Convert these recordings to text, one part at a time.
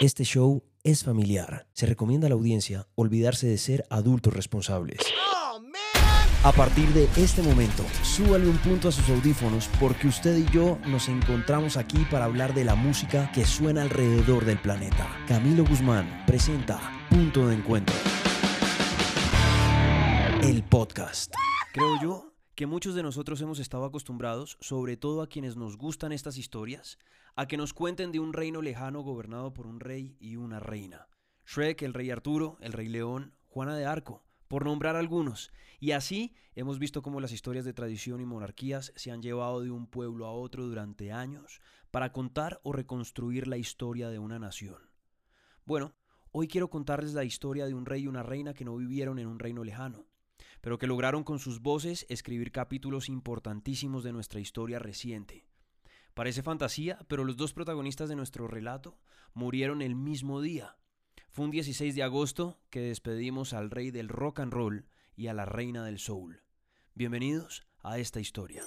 Este show es familiar. Se recomienda a la audiencia olvidarse de ser adultos responsables. A partir de este momento, súbale un punto a sus audífonos porque usted y yo nos encontramos aquí para hablar de la música que suena alrededor del planeta. Camilo Guzmán presenta Punto de Encuentro. El podcast. Creo yo que muchos de nosotros hemos estado acostumbrados, sobre todo a quienes nos gustan estas historias, a que nos cuenten de un reino lejano gobernado por un rey y una reina. Shrek, el rey Arturo, el rey León, Juana de Arco, por nombrar algunos. Y así hemos visto cómo las historias de tradición y monarquías se han llevado de un pueblo a otro durante años para contar o reconstruir la historia de una nación. Bueno, hoy quiero contarles la historia de un rey y una reina que no vivieron en un reino lejano, pero que lograron con sus voces escribir capítulos importantísimos de nuestra historia reciente. Parece fantasía, pero los dos protagonistas de nuestro relato murieron el mismo día, fue un 16 de agosto que despedimos al rey del rock and roll y a la reina del soul. Bienvenidos a esta historia.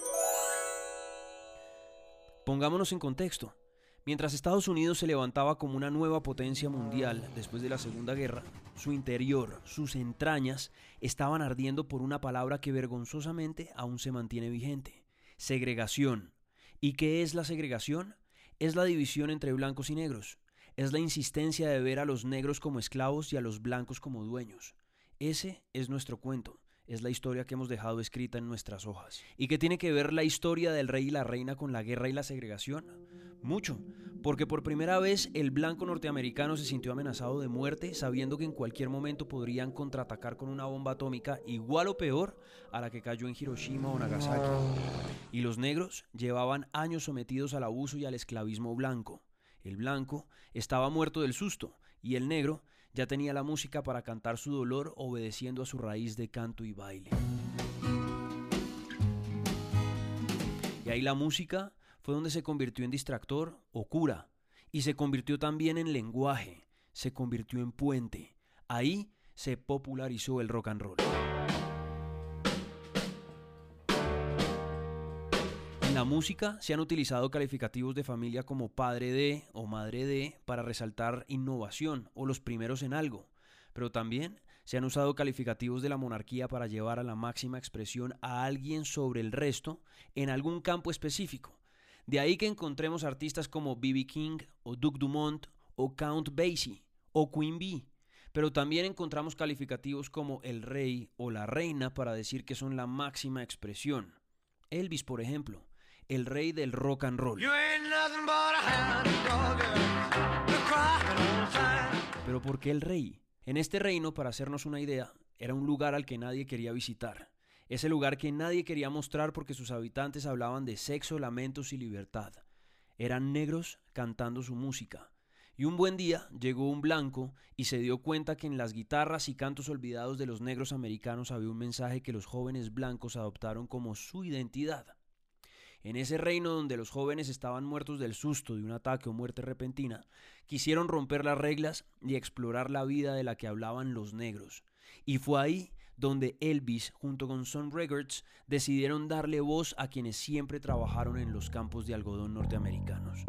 Pongámonos en contexto. Mientras Estados Unidos se levantaba como una nueva potencia mundial después de la Segunda Guerra, su interior, sus entrañas, estaban ardiendo por una palabra que vergonzosamente aún se mantiene vigente. Segregación. ¿Y qué es la segregación? Es la división entre blancos y negros es la insistencia de ver a los negros como esclavos y a los blancos como dueños. Ese es nuestro cuento, es la historia que hemos dejado escrita en nuestras hojas. ¿Y qué tiene que ver la historia del rey y la reina con la guerra y la segregación? Mucho, porque por primera vez el blanco norteamericano se sintió amenazado de muerte sabiendo que en cualquier momento podrían contraatacar con una bomba atómica igual o peor a la que cayó en Hiroshima o Nagasaki. Y los negros llevaban años sometidos al abuso y al esclavismo blanco. El blanco estaba muerto del susto y el negro ya tenía la música para cantar su dolor obedeciendo a su raíz de canto y baile. Y ahí la música fue donde se convirtió en distractor o cura y se convirtió también en lenguaje, se convirtió en puente. Ahí se popularizó el rock and roll. La música se han utilizado calificativos de familia como padre de o madre de para resaltar innovación o los primeros en algo, pero también se han usado calificativos de la monarquía para llevar a la máxima expresión a alguien sobre el resto en algún campo específico. De ahí que encontremos artistas como B.B. King o Duke Dumont o Count Basie o Queen Bee, pero también encontramos calificativos como el rey o la reina para decir que son la máxima expresión. Elvis, por ejemplo, el rey del rock and roll. Pero ¿por qué el rey? En este reino, para hacernos una idea, era un lugar al que nadie quería visitar. Ese lugar que nadie quería mostrar porque sus habitantes hablaban de sexo, lamentos y libertad. Eran negros cantando su música. Y un buen día llegó un blanco y se dio cuenta que en las guitarras y cantos olvidados de los negros americanos había un mensaje que los jóvenes blancos adoptaron como su identidad. En ese reino donde los jóvenes estaban muertos del susto de un ataque o muerte repentina, quisieron romper las reglas y explorar la vida de la que hablaban los negros. Y fue ahí donde Elvis, junto con Sun Records, decidieron darle voz a quienes siempre trabajaron en los campos de algodón norteamericanos.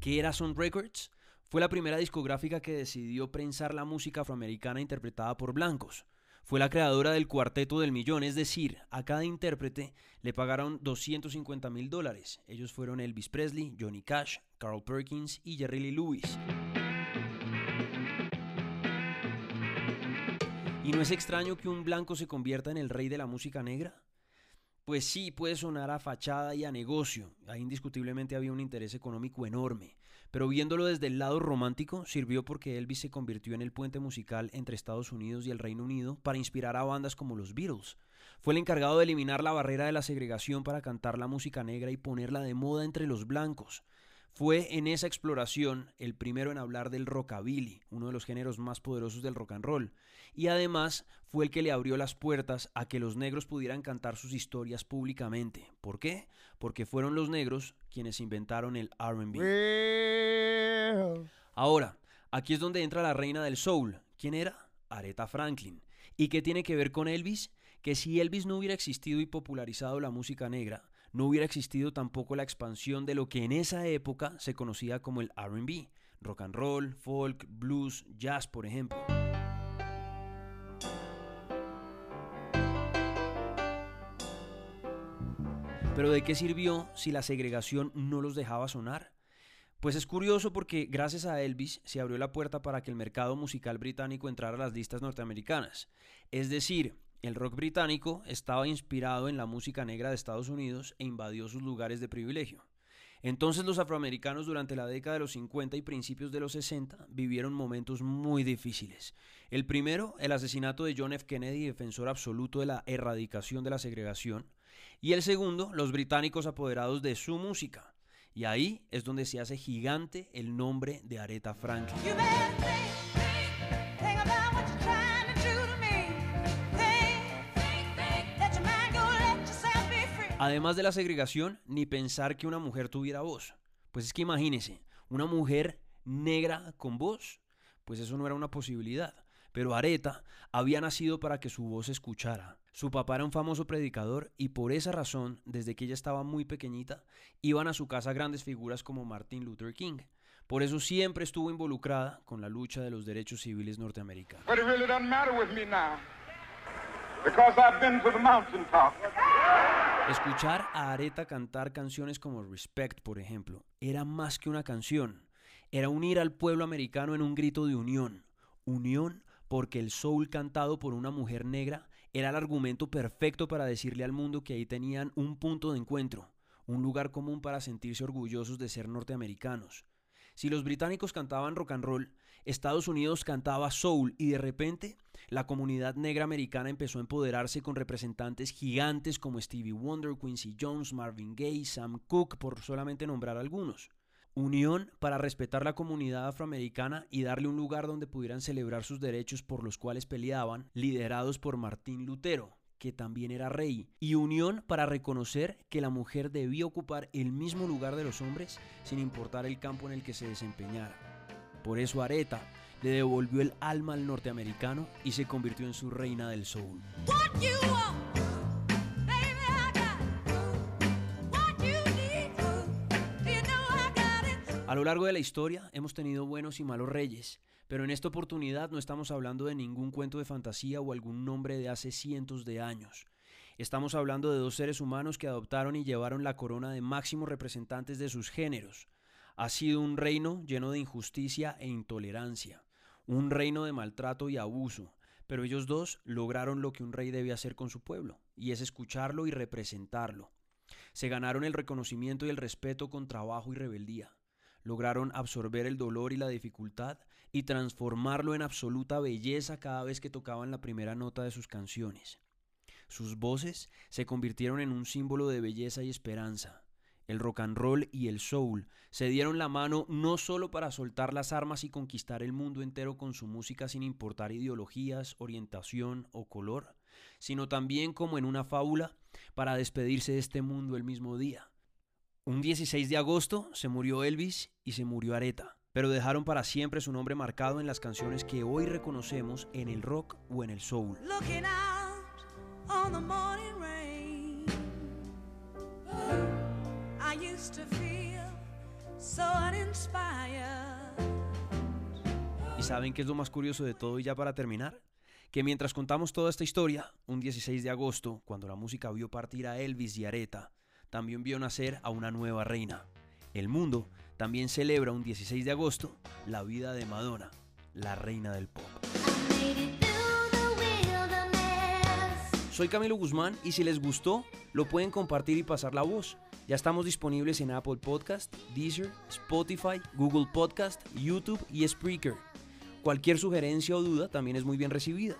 ¿Qué era Sun Records? Fue la primera discográfica que decidió prensar la música afroamericana interpretada por blancos. Fue la creadora del Cuarteto del Millón, es decir, a cada intérprete le pagaron 250 mil dólares. Ellos fueron Elvis Presley, Johnny Cash, Carl Perkins y Jerry Lee Lewis. ¿Y no es extraño que un blanco se convierta en el rey de la música negra? Pues sí, puede sonar a fachada y a negocio. Ahí indiscutiblemente había un interés económico enorme. Pero viéndolo desde el lado romántico, sirvió porque Elvis se convirtió en el puente musical entre Estados Unidos y el Reino Unido para inspirar a bandas como los Beatles. Fue el encargado de eliminar la barrera de la segregación para cantar la música negra y ponerla de moda entre los blancos. Fue en esa exploración el primero en hablar del rockabilly, uno de los géneros más poderosos del rock and roll, y además fue el que le abrió las puertas a que los negros pudieran cantar sus historias públicamente. ¿Por qué? Porque fueron los negros quienes inventaron el RB. Ahora, aquí es donde entra la reina del soul. ¿Quién era? Aretha Franklin. ¿Y qué tiene que ver con Elvis? Que si Elvis no hubiera existido y popularizado la música negra, no hubiera existido tampoco la expansión de lo que en esa época se conocía como el RB, rock and roll, folk, blues, jazz, por ejemplo. Pero ¿de qué sirvió si la segregación no los dejaba sonar? Pues es curioso porque gracias a Elvis se abrió la puerta para que el mercado musical británico entrara a las listas norteamericanas. Es decir, el rock británico estaba inspirado en la música negra de Estados Unidos e invadió sus lugares de privilegio. Entonces los afroamericanos durante la década de los 50 y principios de los 60 vivieron momentos muy difíciles. El primero, el asesinato de John F. Kennedy, defensor absoluto de la erradicación de la segregación. Y el segundo, los británicos apoderados de su música. Y ahí es donde se hace gigante el nombre de Aretha Franklin. Además de la segregación, ni pensar que una mujer tuviera voz. Pues es que imagínese, una mujer negra con voz, pues eso no era una posibilidad. Pero Areta había nacido para que su voz se escuchara. Su papá era un famoso predicador y por esa razón, desde que ella estaba muy pequeñita, iban a su casa grandes figuras como Martin Luther King. Por eso siempre estuvo involucrada con la lucha de los derechos civiles norteamericanos. Escuchar a Areta cantar canciones como Respect, por ejemplo, era más que una canción. Era unir al pueblo americano en un grito de unión. Unión porque el soul cantado por una mujer negra era el argumento perfecto para decirle al mundo que ahí tenían un punto de encuentro, un lugar común para sentirse orgullosos de ser norteamericanos. Si los británicos cantaban rock and roll, Estados Unidos cantaba soul y de repente la comunidad negra americana empezó a empoderarse con representantes gigantes como Stevie Wonder, Quincy Jones, Marvin Gaye, Sam Cooke, por solamente nombrar algunos. Unión para respetar la comunidad afroamericana y darle un lugar donde pudieran celebrar sus derechos por los cuales peleaban, liderados por Martín Lutero, que también era rey, y unión para reconocer que la mujer debía ocupar el mismo lugar de los hombres sin importar el campo en el que se desempeñara. Por eso Areta le devolvió el alma al norteamericano y se convirtió en su reina del soul. A lo largo de la historia hemos tenido buenos y malos reyes, pero en esta oportunidad no estamos hablando de ningún cuento de fantasía o algún nombre de hace cientos de años. Estamos hablando de dos seres humanos que adoptaron y llevaron la corona de máximos representantes de sus géneros. Ha sido un reino lleno de injusticia e intolerancia, un reino de maltrato y abuso, pero ellos dos lograron lo que un rey debe hacer con su pueblo, y es escucharlo y representarlo. Se ganaron el reconocimiento y el respeto con trabajo y rebeldía lograron absorber el dolor y la dificultad y transformarlo en absoluta belleza cada vez que tocaban la primera nota de sus canciones. Sus voces se convirtieron en un símbolo de belleza y esperanza. El rock and roll y el soul. Se dieron la mano no solo para soltar las armas y conquistar el mundo entero con su música sin importar ideologías, orientación o color, sino también como en una fábula para despedirse de este mundo el mismo día. Un 16 de agosto se murió Elvis y se murió Aretha, pero dejaron para siempre su nombre marcado en las canciones que hoy reconocemos en el rock o en el soul. ¿Y saben qué es lo más curioso de todo y ya para terminar? Que mientras contamos toda esta historia, un 16 de agosto, cuando la música vio partir a Elvis y Aretha, también vio nacer a una nueva reina. El mundo también celebra un 16 de agosto la vida de Madonna, la reina del pop. Soy Camilo Guzmán y si les gustó, lo pueden compartir y pasar la voz. Ya estamos disponibles en Apple Podcast, Deezer, Spotify, Google Podcast, YouTube y Spreaker. Cualquier sugerencia o duda también es muy bien recibida.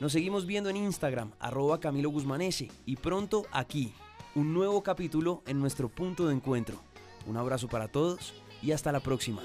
Nos seguimos viendo en Instagram, arroba Camilo Guzmanese, y pronto aquí, un nuevo capítulo en nuestro punto de encuentro. Un abrazo para todos y hasta la próxima.